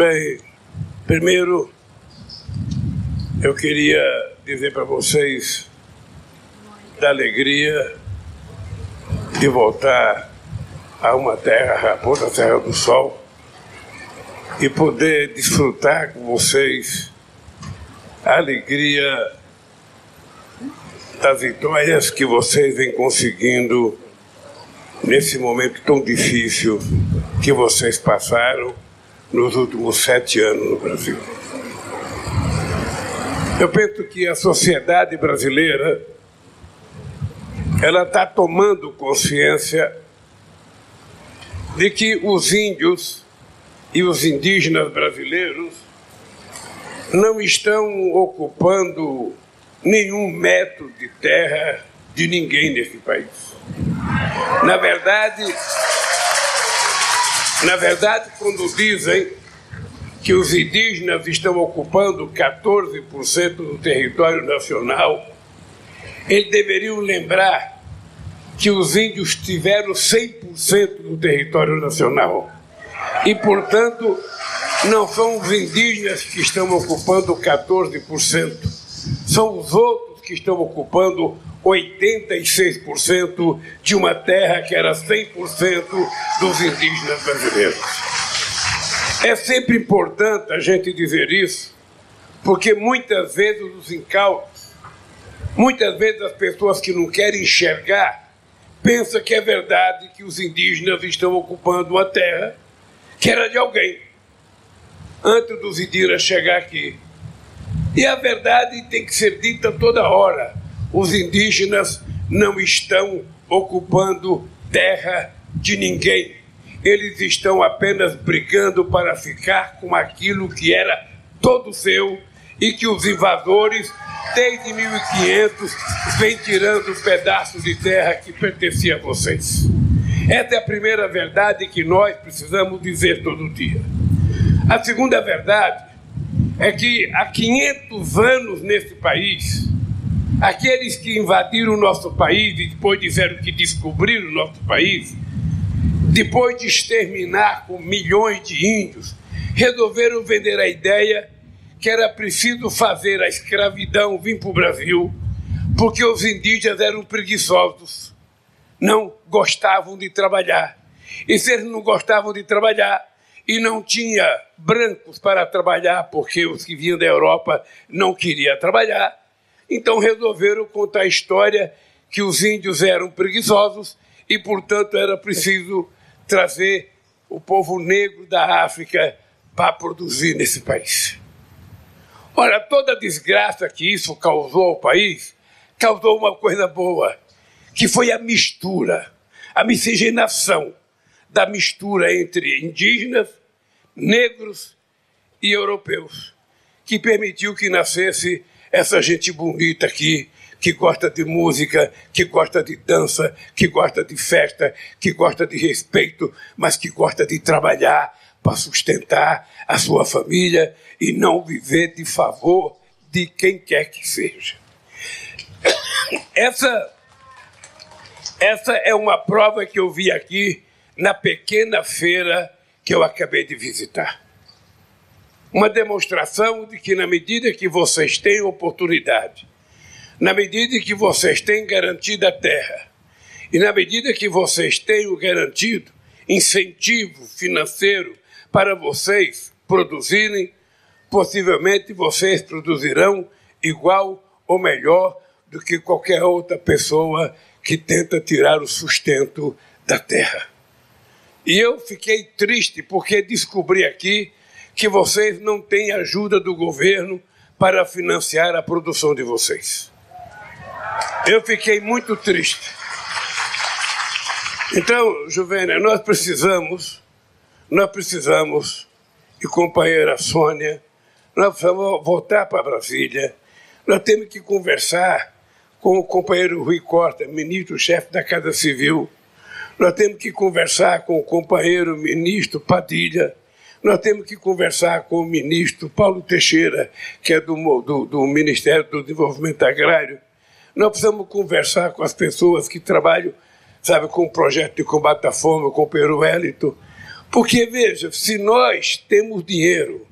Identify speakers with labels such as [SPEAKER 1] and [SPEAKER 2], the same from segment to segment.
[SPEAKER 1] Bem, primeiro eu queria dizer para vocês da alegria de voltar a uma terra, raposa Terra do Sol, e poder desfrutar com vocês a alegria das vitórias que vocês vêm conseguindo nesse momento tão difícil que vocês passaram nos últimos sete anos no Brasil. Eu penso que a sociedade brasileira ela está tomando consciência de que os índios e os indígenas brasileiros não estão ocupando nenhum metro de terra de ninguém nesse país. Na verdade, na verdade, quando dizem que os indígenas estão ocupando 14% do território nacional, eles deveriam lembrar que os índios tiveram 100% do território nacional. E, portanto, não são os indígenas que estão ocupando 14%, são os outros que estão ocupando 86% de uma terra que era 100% dos indígenas brasileiros. É sempre importante a gente dizer isso, porque muitas vezes os incautos, muitas vezes as pessoas que não querem enxergar, pensam que é verdade que os indígenas estão ocupando uma terra que era de alguém, antes dos indígenas chegar aqui. E a verdade tem que ser dita toda hora os indígenas não estão ocupando terra de ninguém. Eles estão apenas brigando para ficar com aquilo que era todo seu e que os invasores, desde 1500, vêm tirando pedaços de terra que pertencia a vocês. Essa é a primeira verdade que nós precisamos dizer todo dia. A segunda verdade é que há 500 anos nesse país, Aqueles que invadiram o nosso país e depois disseram que descobriram o nosso país, depois de exterminar com milhões de índios, resolveram vender a ideia que era preciso fazer a escravidão vir para o Brasil, porque os indígenas eram preguiçosos, não gostavam de trabalhar. E se eles não gostavam de trabalhar e não tinha brancos para trabalhar, porque os que vinham da Europa não queriam trabalhar, então resolveram contar a história que os índios eram preguiçosos e, portanto, era preciso trazer o povo negro da África para produzir nesse país. Olha, toda a desgraça que isso causou ao país causou uma coisa boa, que foi a mistura, a miscigenação da mistura entre indígenas, negros e europeus, que permitiu que nascesse essa gente bonita aqui, que gosta de música, que gosta de dança, que gosta de festa, que gosta de respeito, mas que gosta de trabalhar para sustentar a sua família e não viver de favor de quem quer que seja. Essa, essa é uma prova que eu vi aqui na pequena feira que eu acabei de visitar uma demonstração de que, na medida que vocês têm oportunidade, na medida que vocês têm garantida a terra, e na medida que vocês têm garantido incentivo financeiro para vocês produzirem, possivelmente vocês produzirão igual ou melhor do que qualquer outra pessoa que tenta tirar o sustento da terra. E eu fiquei triste porque descobri aqui que vocês não têm ajuda do governo para financiar a produção de vocês. Eu fiquei muito triste. Então, Juvênia, nós precisamos, nós precisamos, e companheira Sônia, nós precisamos voltar para Brasília, nós temos que conversar com o companheiro Rui Costa, ministro-chefe da Casa Civil, nós temos que conversar com o companheiro ministro Padilha, nós temos que conversar com o ministro Paulo Teixeira, que é do, do, do Ministério do Desenvolvimento Agrário. Nós precisamos conversar com as pessoas que trabalham, sabe, com o projeto de combate à fome, com o Peru Wellington, Porque, veja, se nós temos dinheiro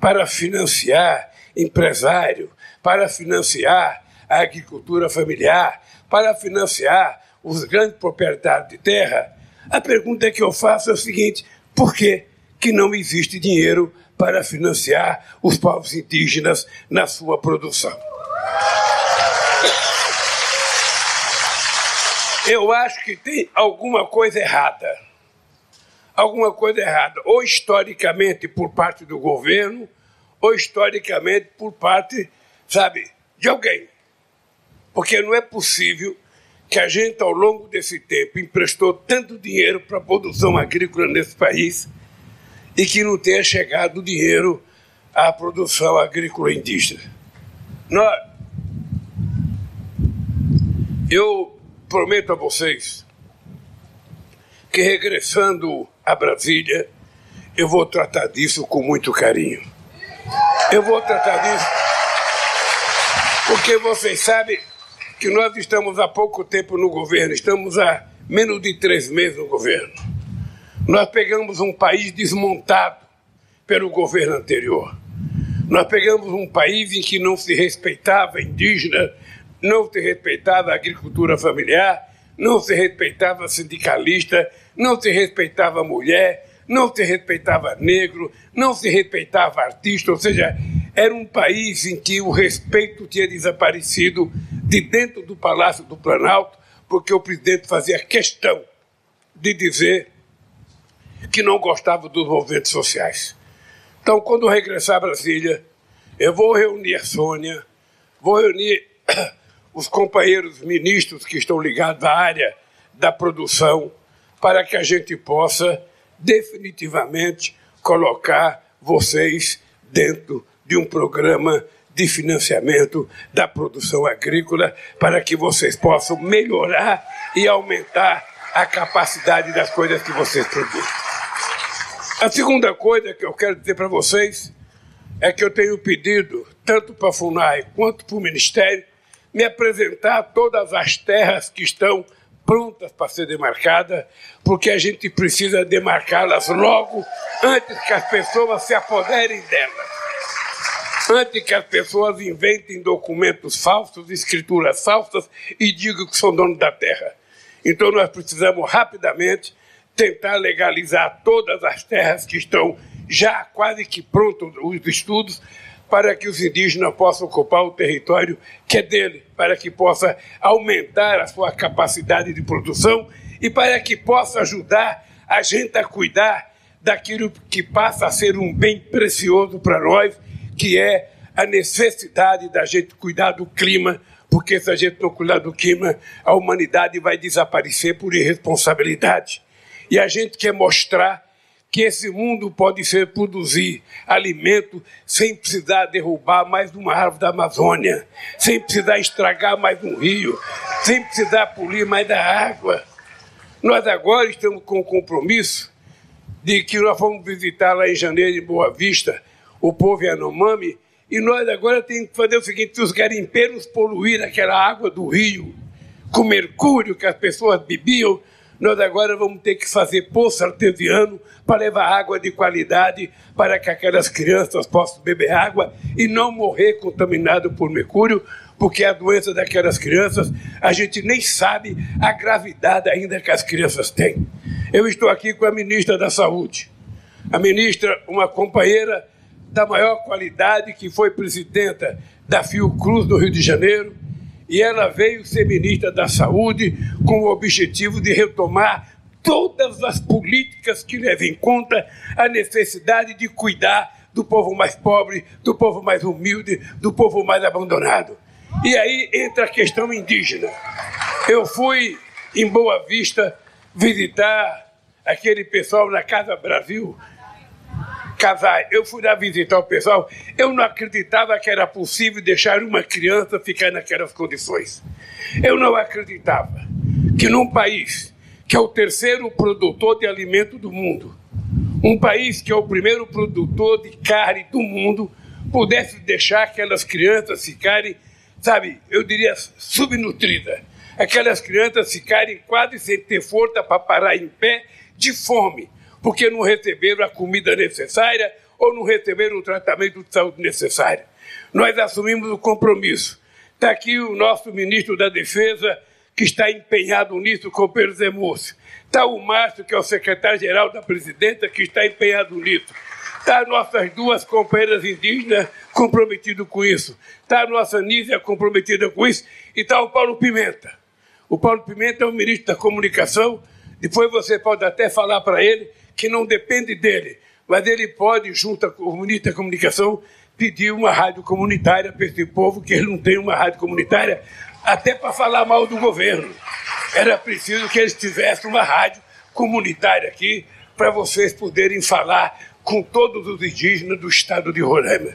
[SPEAKER 1] para financiar empresário, para financiar a agricultura familiar, para financiar os grandes proprietários de terra, a pergunta que eu faço é o seguinte: por que, que não existe dinheiro para financiar os povos indígenas na sua produção? Eu acho que tem alguma coisa errada. Alguma coisa errada, ou historicamente por parte do governo, ou historicamente por parte, sabe, de alguém. Porque não é possível que a gente, ao longo desse tempo, emprestou tanto dinheiro para a produção agrícola nesse país e que não tenha chegado dinheiro à produção agrícola indígena. Eu prometo a vocês que regressando a Brasília, eu vou tratar disso com muito carinho. Eu vou tratar disso porque vocês sabem que nós estamos há pouco tempo no governo, estamos há menos de três meses no governo. Nós pegamos um país desmontado pelo governo anterior. Nós pegamos um país em que não se respeitava indígena, não se respeitava a agricultura familiar, não se respeitava sindicalista, não se respeitava mulher, não se respeitava negro, não se respeitava artista, ou seja, era um país em que o respeito tinha desaparecido de dentro do Palácio do Planalto, porque o presidente fazia questão de dizer que não gostava dos movimentos sociais. Então, quando regressar a Brasília, eu vou reunir Sônia, vou reunir os companheiros ministros que estão ligados à área da produção, para que a gente possa definitivamente colocar vocês dentro de um programa de financiamento da produção agrícola para que vocês possam melhorar e aumentar a capacidade das coisas que vocês produzem. A segunda coisa que eu quero dizer para vocês é que eu tenho pedido, tanto para a FUNAI quanto para o Ministério, me apresentar todas as terras que estão prontas para ser demarcadas, porque a gente precisa demarcá-las logo antes que as pessoas se apoderem delas. Antes que as pessoas inventem documentos falsos, escrituras falsas e digam que são donos da terra. Então nós precisamos rapidamente tentar legalizar todas as terras que estão já quase que prontos os estudos para que os indígenas possam ocupar o território que é dele, para que possa aumentar a sua capacidade de produção e para que possa ajudar a gente a cuidar daquilo que passa a ser um bem precioso para nós, que é a necessidade da gente cuidar do clima, porque se a gente não cuidar do clima, a humanidade vai desaparecer por irresponsabilidade. E a gente quer mostrar que esse mundo pode ser produzir alimento sem precisar derrubar mais uma árvore da Amazônia, sem precisar estragar mais um rio, sem precisar polir mais da água. Nós agora estamos com o compromisso de que nós vamos visitar lá em janeiro, em Boa Vista, o povo Yanomami, e nós agora temos que fazer o seguinte: se os garimpeiros poluíram aquela água do rio com mercúrio que as pessoas bebiam, nós agora vamos ter que fazer poço artesiano para levar água de qualidade para que aquelas crianças possam beber água e não morrer contaminado por mercúrio, porque a doença daquelas crianças a gente nem sabe a gravidade ainda que as crianças têm. Eu estou aqui com a ministra da Saúde. A ministra, uma companheira da maior qualidade, que foi presidenta da Fiocruz do Rio de Janeiro, e ela veio ser ministra da Saúde com o objetivo de retomar todas as políticas que levem em conta a necessidade de cuidar do povo mais pobre, do povo mais humilde, do povo mais abandonado. E aí entra a questão indígena. Eu fui em Boa Vista visitar aquele pessoal na Casa Brasil, casar. Eu fui lá visitar o pessoal, eu não acreditava que era possível deixar uma criança ficar naquelas condições. Eu não acreditava que num país que é o terceiro produtor de alimento do mundo, um país que é o primeiro produtor de carne do mundo, pudesse deixar aquelas crianças ficarem, sabe, eu diria subnutridas. Aquelas crianças ficarem quase sem ter força para parar em pé de fome porque não receberam a comida necessária ou não receberam o tratamento de saúde necessário. Nós assumimos o compromisso. Está aqui o nosso ministro da Defesa, que está empenhado nisso com o Pedro Zemúcio. Está o Márcio, que é o secretário-geral da presidenta, que está empenhado nisso. Está nossas duas companheiras indígenas comprometidas com isso. Está a nossa Nízia comprometida com isso. E está o Paulo Pimenta. O Paulo Pimenta é o ministro da Comunicação. Depois você pode até falar para ele que não depende dele, mas ele pode, junto com o ministro da Comunicação, pedir uma rádio comunitária para esse povo, que ele não tem uma rádio comunitária, até para falar mal do governo. Era preciso que eles tivessem uma rádio comunitária aqui para vocês poderem falar com todos os indígenas do estado de Roraima.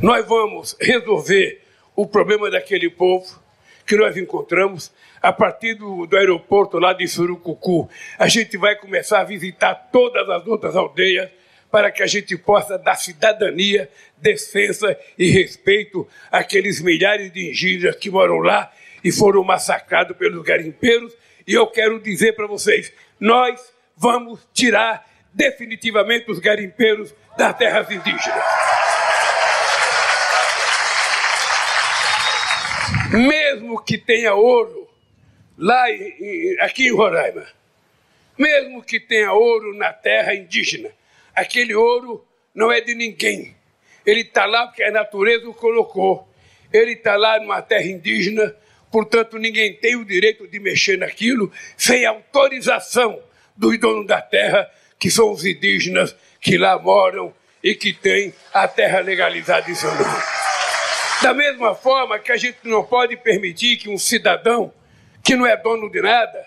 [SPEAKER 1] Nós vamos resolver o problema daquele povo que nós encontramos a partir do, do aeroporto lá de Surucucu. A gente vai começar a visitar todas as outras aldeias para que a gente possa dar cidadania, defesa e respeito àqueles milhares de indígenas que moram lá e foram massacrados pelos garimpeiros. E eu quero dizer para vocês: nós vamos tirar definitivamente os garimpeiros das terras indígenas. Mesmo que tenha ouro lá em, aqui em Roraima, mesmo que tenha ouro na terra indígena, Aquele ouro não é de ninguém. Ele está lá porque a natureza o colocou. Ele está lá numa terra indígena, portanto, ninguém tem o direito de mexer naquilo sem autorização dos donos da terra, que são os indígenas que lá moram e que têm a terra legalizada em seu nome. Da mesma forma que a gente não pode permitir que um cidadão que não é dono de nada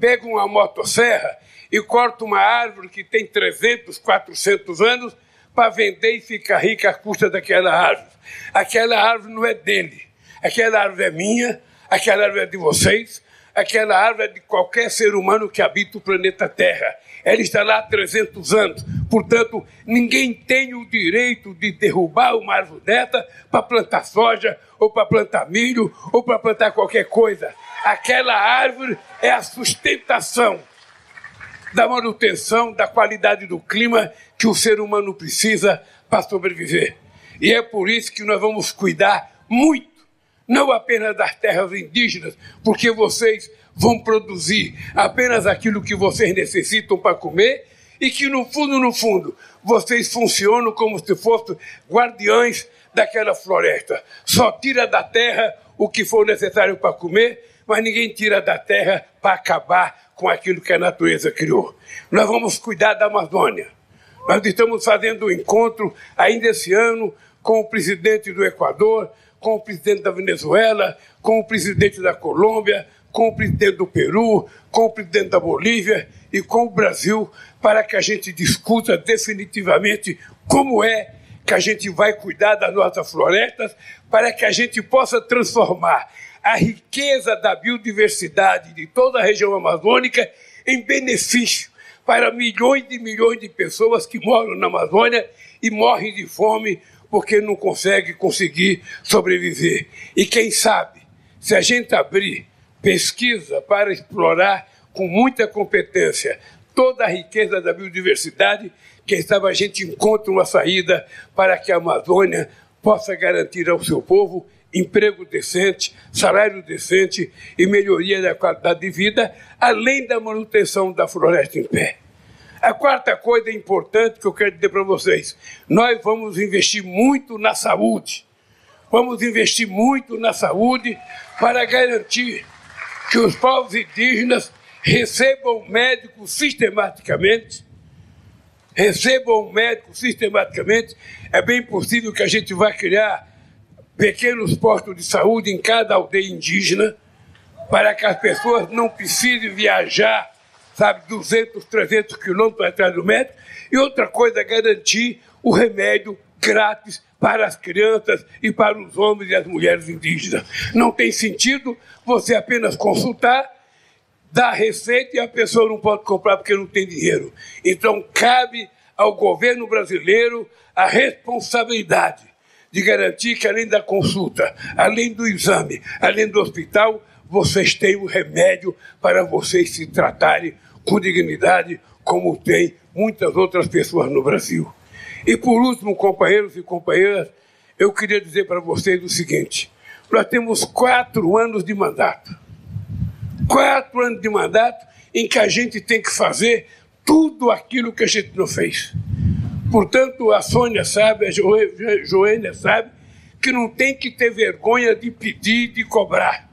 [SPEAKER 1] pegue uma motosserra e corta uma árvore que tem 300, 400 anos para vender e ficar rica à custa daquela árvore. Aquela árvore não é dele. Aquela árvore é minha, aquela árvore é de vocês, aquela árvore é de qualquer ser humano que habita o planeta Terra. Ela está lá há 300 anos. Portanto, ninguém tem o direito de derrubar uma árvore dessa para plantar soja, ou para plantar milho, ou para plantar qualquer coisa. Aquela árvore é a sustentação da manutenção da qualidade do clima que o ser humano precisa para sobreviver. E é por isso que nós vamos cuidar muito, não apenas das terras indígenas, porque vocês vão produzir apenas aquilo que vocês necessitam para comer e que no fundo, no fundo, vocês funcionam como se fossem guardiões daquela floresta. Só tira da terra o que for necessário para comer, mas ninguém tira da terra para acabar com aquilo que a natureza criou. Nós vamos cuidar da Amazônia. Nós estamos fazendo um encontro ainda esse ano com o presidente do Equador, com o presidente da Venezuela, com o presidente da Colômbia, com o presidente do Peru, com o presidente da Bolívia e com o Brasil, para que a gente discuta definitivamente como é que a gente vai cuidar das nossas florestas, para que a gente possa transformar a riqueza da biodiversidade de toda a região amazônica em benefício para milhões e milhões de pessoas que moram na Amazônia e morrem de fome porque não conseguem conseguir sobreviver. E quem sabe, se a gente abrir pesquisa para explorar com muita competência toda a riqueza da biodiversidade, quem sabe a gente encontra uma saída para que a Amazônia possa garantir ao seu povo emprego decente, salário decente e melhoria da qualidade de vida, além da manutenção da floresta em pé. A quarta coisa importante que eu quero dizer para vocês: nós vamos investir muito na saúde. Vamos investir muito na saúde para garantir que os povos indígenas recebam médicos sistematicamente. Recebam médicos sistematicamente. É bem possível que a gente vá criar pequenos postos de saúde em cada aldeia indígena, para que as pessoas não precisem viajar, sabe, 200, 300 quilômetros atrás do médico. E outra coisa, garantir o remédio grátis para as crianças e para os homens e as mulheres indígenas. Não tem sentido você apenas consultar, dar receita e a pessoa não pode comprar porque não tem dinheiro. Então, cabe ao governo brasileiro a responsabilidade de garantir que, além da consulta, além do exame, além do hospital, vocês têm o remédio para vocês se tratarem com dignidade, como tem muitas outras pessoas no Brasil. E por último, companheiros e companheiras, eu queria dizer para vocês o seguinte: nós temos quatro anos de mandato. Quatro anos de mandato em que a gente tem que fazer tudo aquilo que a gente não fez. Portanto, a Sônia sabe, a Joênia sabe, que não tem que ter vergonha de pedir, de cobrar.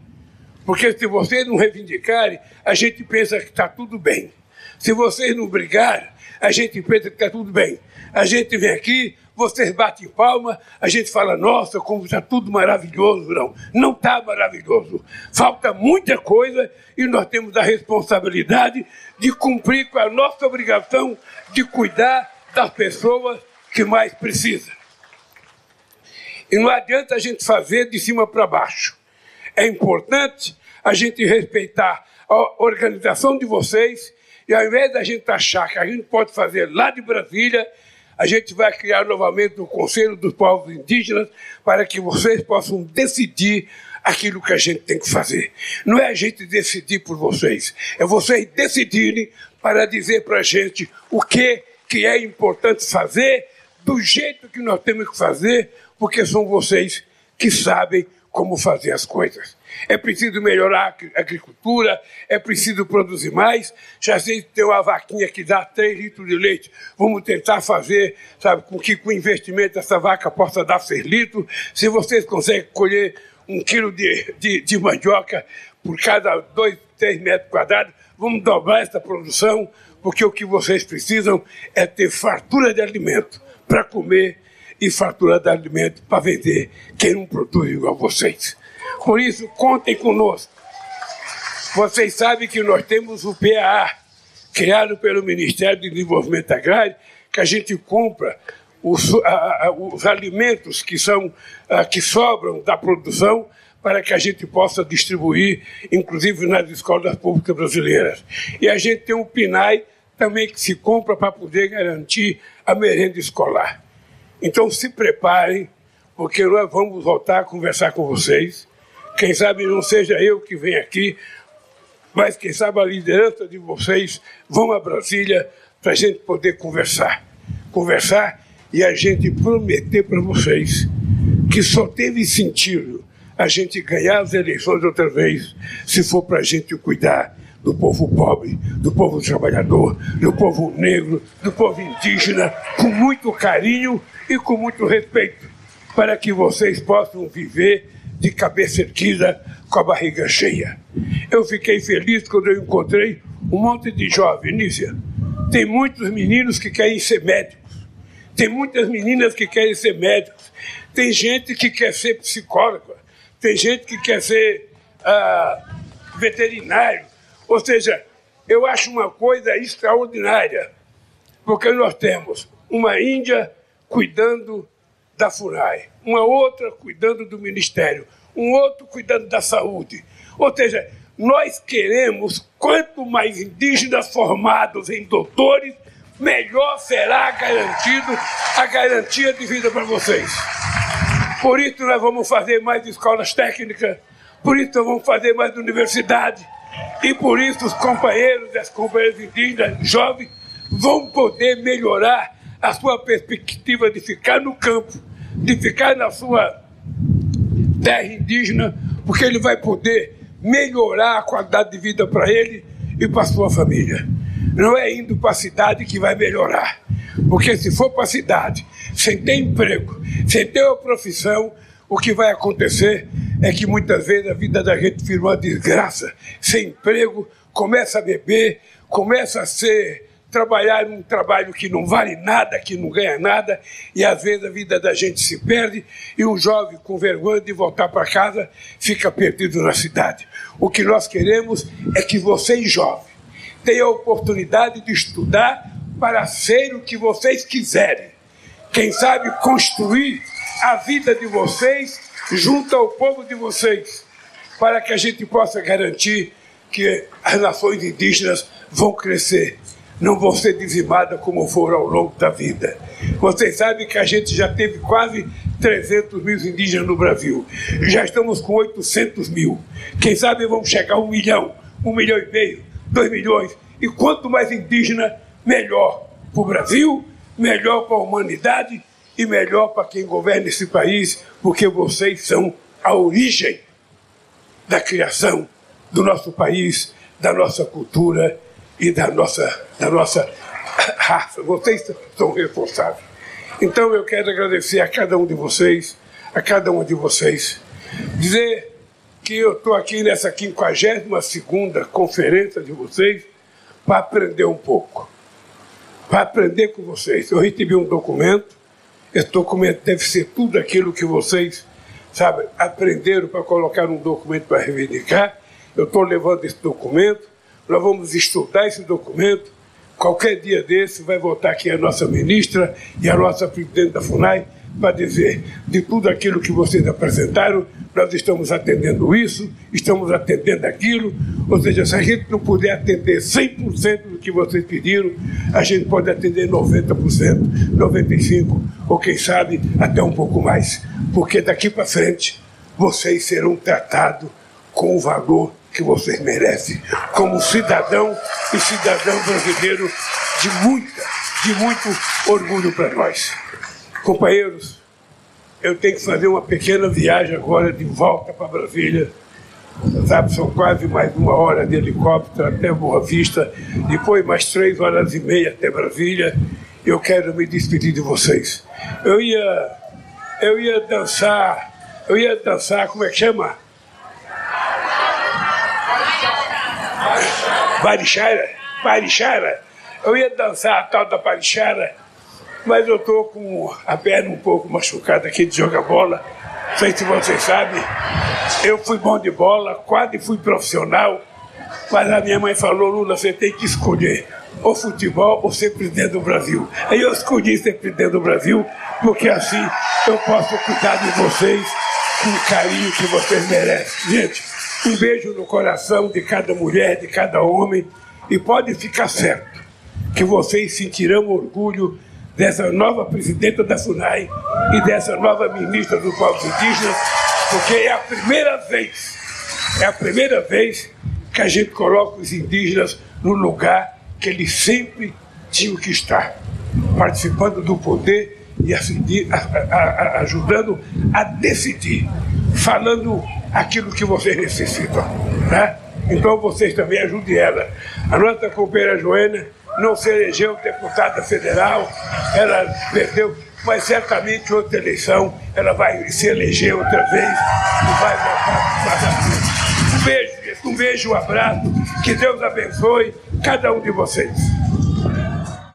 [SPEAKER 1] Porque se vocês não reivindicarem, a gente pensa que está tudo bem. Se vocês não brigarem, a gente pensa que está tudo bem. A gente vem aqui, vocês batem palma, a gente fala, nossa, como está tudo maravilhoso. Não, não está maravilhoso. Falta muita coisa e nós temos a responsabilidade de cumprir com a nossa obrigação de cuidar das pessoas que mais precisam. E não adianta a gente fazer de cima para baixo. É importante a gente respeitar a organização de vocês e ao invés da gente achar que a gente pode fazer lá de Brasília, a gente vai criar novamente o Conselho dos Povos Indígenas para que vocês possam decidir aquilo que a gente tem que fazer. Não é a gente decidir por vocês, é vocês decidirem para dizer para a gente o que, que é importante fazer, do jeito que nós temos que fazer, porque são vocês que sabem como fazer as coisas. É preciso melhorar a agricultura, é preciso produzir mais. Já sei que tem uma vaquinha que dá 3 litros de leite. Vamos tentar fazer, sabe, com que com investimento essa vaca possa dar 6 litros. Se vocês conseguem colher um quilo de, de, de mandioca por cada 2, 3 metros quadrados, vamos dobrar essa produção, porque o que vocês precisam é ter fartura de alimento para comer e fartura de alimento para vender quem não produz igual vocês. Por isso, contem conosco. Vocês sabem que nós temos o PAA, criado pelo Ministério do Desenvolvimento Agrário, que a gente compra os, a, a, os alimentos que, são, a, que sobram da produção para que a gente possa distribuir, inclusive nas escolas públicas brasileiras. E a gente tem um PNAE também que se compra para poder garantir a merenda escolar. Então se preparem, porque nós vamos voltar a conversar com vocês. Quem sabe não seja eu que venho aqui, mas quem sabe a liderança de vocês vão a Brasília para a gente poder conversar. Conversar e a gente prometer para vocês que só teve sentido a gente ganhar as eleições outra vez se for para a gente cuidar do povo pobre, do povo trabalhador, do povo negro, do povo indígena, com muito carinho e com muito respeito, para que vocês possam viver de cabeça erguida, com a barriga cheia. Eu fiquei feliz quando eu encontrei um monte de jovens, Nícia. Tem muitos meninos que querem ser médicos, tem muitas meninas que querem ser médicos, tem gente que quer ser psicóloga, tem gente que quer ser ah, veterinário. Ou seja, eu acho uma coisa extraordinária, porque nós temos uma Índia cuidando da FUNAI, uma outra cuidando do Ministério, um outro cuidando da saúde. Ou seja, nós queremos, quanto mais indígenas formados em doutores, melhor será garantido a garantia de vida para vocês. Por isso nós vamos fazer mais escolas técnicas, por isso nós vamos fazer mais universidade, e por isso os companheiros e as companheiras indígenas jovens vão poder melhorar a sua perspectiva de ficar no campo, de ficar na sua terra indígena, porque ele vai poder melhorar a qualidade de vida para ele e para sua família. Não é indo para a cidade que vai melhorar. Porque se for para a cidade, sem ter emprego, sem ter uma profissão, o que vai acontecer é que muitas vezes a vida da gente vira uma desgraça. Sem emprego, começa a beber, começa a ser trabalhar num trabalho que não vale nada, que não ganha nada, e às vezes a vida da gente se perde e um jovem com vergonha de voltar para casa fica perdido na cidade. O que nós queremos é que vocês, jovens, tenham a oportunidade de estudar para ser o que vocês quiserem. Quem sabe construir a vida de vocês junto ao povo de vocês, para que a gente possa garantir que as nações indígenas vão crescer não vão ser dizimadas como foram ao longo da vida. Vocês sabem que a gente já teve quase 300 mil indígenas no Brasil. Já estamos com 800 mil. Quem sabe vamos chegar a um milhão, um milhão e meio, dois milhões. E quanto mais indígena, melhor. para o Brasil, melhor para a humanidade e melhor para quem governa esse país, porque vocês são a origem da criação do nosso país, da nossa cultura e da nossa, da nossa raça. Vocês são responsáveis. Então eu quero agradecer a cada um de vocês, a cada um de vocês, dizer que eu estou aqui nessa 52 conferência de vocês para aprender um pouco, para aprender com vocês. Eu recebi um documento, esse documento deve ser tudo aquilo que vocês, sabe, aprenderam para colocar um documento para reivindicar. Eu estou levando esse documento, nós vamos estudar esse documento. Qualquer dia desse vai voltar aqui a nossa ministra e a nossa presidente da FUNAI para dizer de tudo aquilo que vocês apresentaram, nós estamos atendendo isso, estamos atendendo aquilo, ou seja, se a gente não puder atender 100% do que vocês pediram, a gente pode atender 90%, 95%, ou quem sabe até um pouco mais, porque daqui para frente vocês serão tratados com o valor que vocês merecem, como cidadão e cidadão brasileiro de muita, de muito orgulho para nós. Companheiros, eu tenho que fazer uma pequena viagem agora de volta para Brasília. Sabe, são quase mais uma hora de helicóptero até Boa Vista, depois mais três horas e meia até Brasília. Eu quero me despedir de vocês. Eu ia, eu ia dançar, eu ia dançar, como é que chama? Barichara, Barichara. Eu ia dançar a tal da Barichara mas eu estou com a perna um pouco machucada aqui de jogar bola. Não sei se vocês sabem, eu fui bom de bola, quase fui profissional, mas a minha mãe falou, Lula, você tem que escolher ou futebol ou ser presidente do Brasil. Aí eu escolhi ser presidente do Brasil, porque assim eu posso cuidar de vocês com o carinho que vocês merecem. Gente, um beijo no coração de cada mulher, de cada homem, e pode ficar certo que vocês sentirão orgulho dessa nova presidenta da SUNAI e dessa nova ministra dos povos indígenas, porque é a primeira vez, é a primeira vez que a gente coloca os indígenas no lugar que eles sempre tinham que estar, participando do poder e ajudando a decidir, falando aquilo que vocês necessitam. Né? Então vocês também ajudem ela. A nossa companheira Joana não se elegeu deputada federal, ela perdeu, mas certamente outra eleição ela vai se eleger outra vez e vai voltar para Um beijo, um beijo, um abraço, que Deus abençoe cada um de vocês.